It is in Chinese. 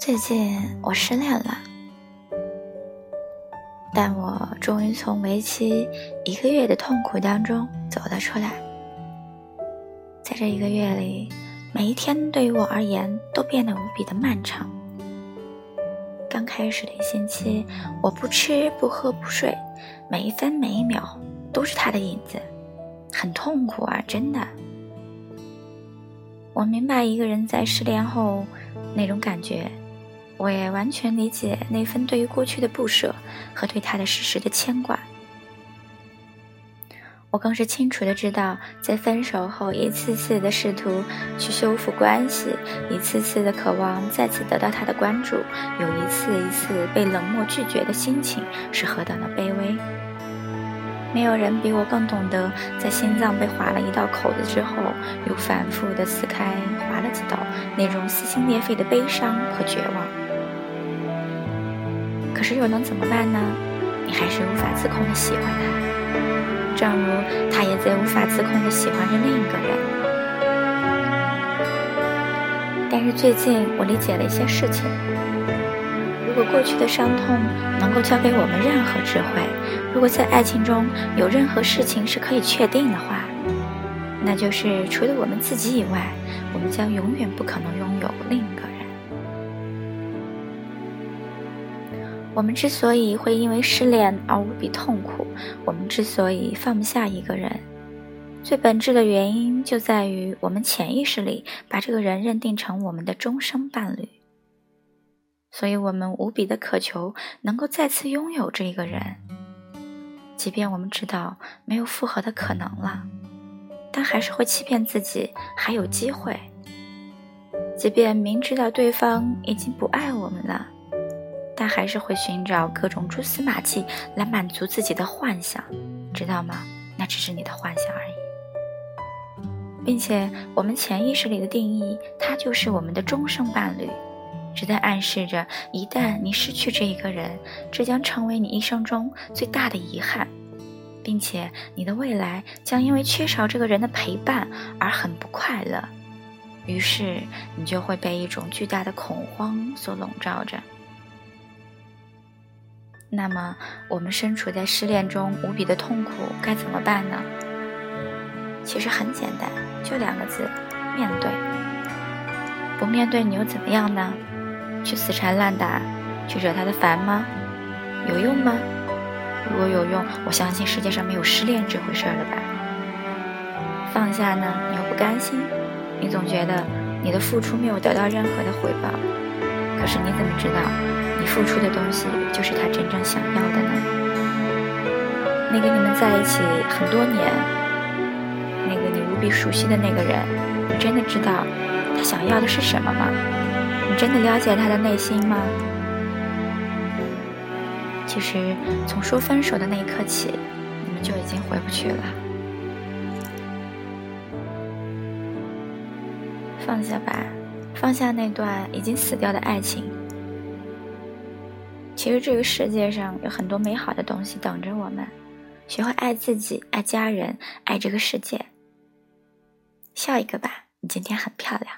最近我失恋了，但我终于从为期一个月的痛苦当中走了出来。在这一个月里，每一天对于我而言都变得无比的漫长。刚开始的一星期，我不吃不喝不睡，每一分每一秒都是他的影子，很痛苦啊！真的，我明白一个人在失恋后那种感觉。我也完全理解那份对于过去的不舍和对他的事实的牵挂。我更是清楚的知道，在分手后一次次的试图去修复关系，一次次的渴望再次得到他的关注，有一次一次被冷漠拒绝的心情是何等的卑微。没有人比我更懂得，在心脏被划了一道口子之后，又反复的撕开划了几道，那种撕心裂肺的悲伤和绝望。可是又能怎么办呢？你还是无法自控的喜欢他，正如他也在无法自控的喜欢着另一个人。但是最近我理解了一些事情：如果过去的伤痛能够教给我们任何智慧，如果在爱情中有任何事情是可以确定的话，那就是除了我们自己以外，我们将永远不可能拥有另一个。我们之所以会因为失恋而无比痛苦，我们之所以放不下一个人，最本质的原因就在于我们潜意识里把这个人认定成我们的终生伴侣。所以，我们无比的渴求能够再次拥有这个人，即便我们知道没有复合的可能了，但还是会欺骗自己还有机会。即便明知道对方已经不爱我们了。但还是会寻找各种蛛丝马迹来满足自己的幻想，知道吗？那只是你的幻想而已，并且我们潜意识里的定义，它就是我们的终生伴侣，只在暗示着，一旦你失去这一个人，这将成为你一生中最大的遗憾，并且你的未来将因为缺少这个人的陪伴而很不快乐，于是你就会被一种巨大的恐慌所笼罩着。那么，我们身处在失恋中无比的痛苦，该怎么办呢？其实很简单，就两个字：面对。不面对你又怎么样呢？去死缠烂打，去惹他的烦吗？有用吗？如果有用，我相信世界上没有失恋这回事了吧？放下呢？你又不甘心，你总觉得你的付出没有得到任何的回报。可是你怎么知道？付出的东西就是他真正想要的呢？那个你们在一起很多年，那个你无比熟悉的那个人，你真的知道他想要的是什么吗？你真的了解他的内心吗？其实从说分手的那一刻起，你们就已经回不去了。放下吧，放下那段已经死掉的爱情。其实这个世界上有很多美好的东西等着我们，学会爱自己，爱家人，爱这个世界。笑一个吧，你今天很漂亮。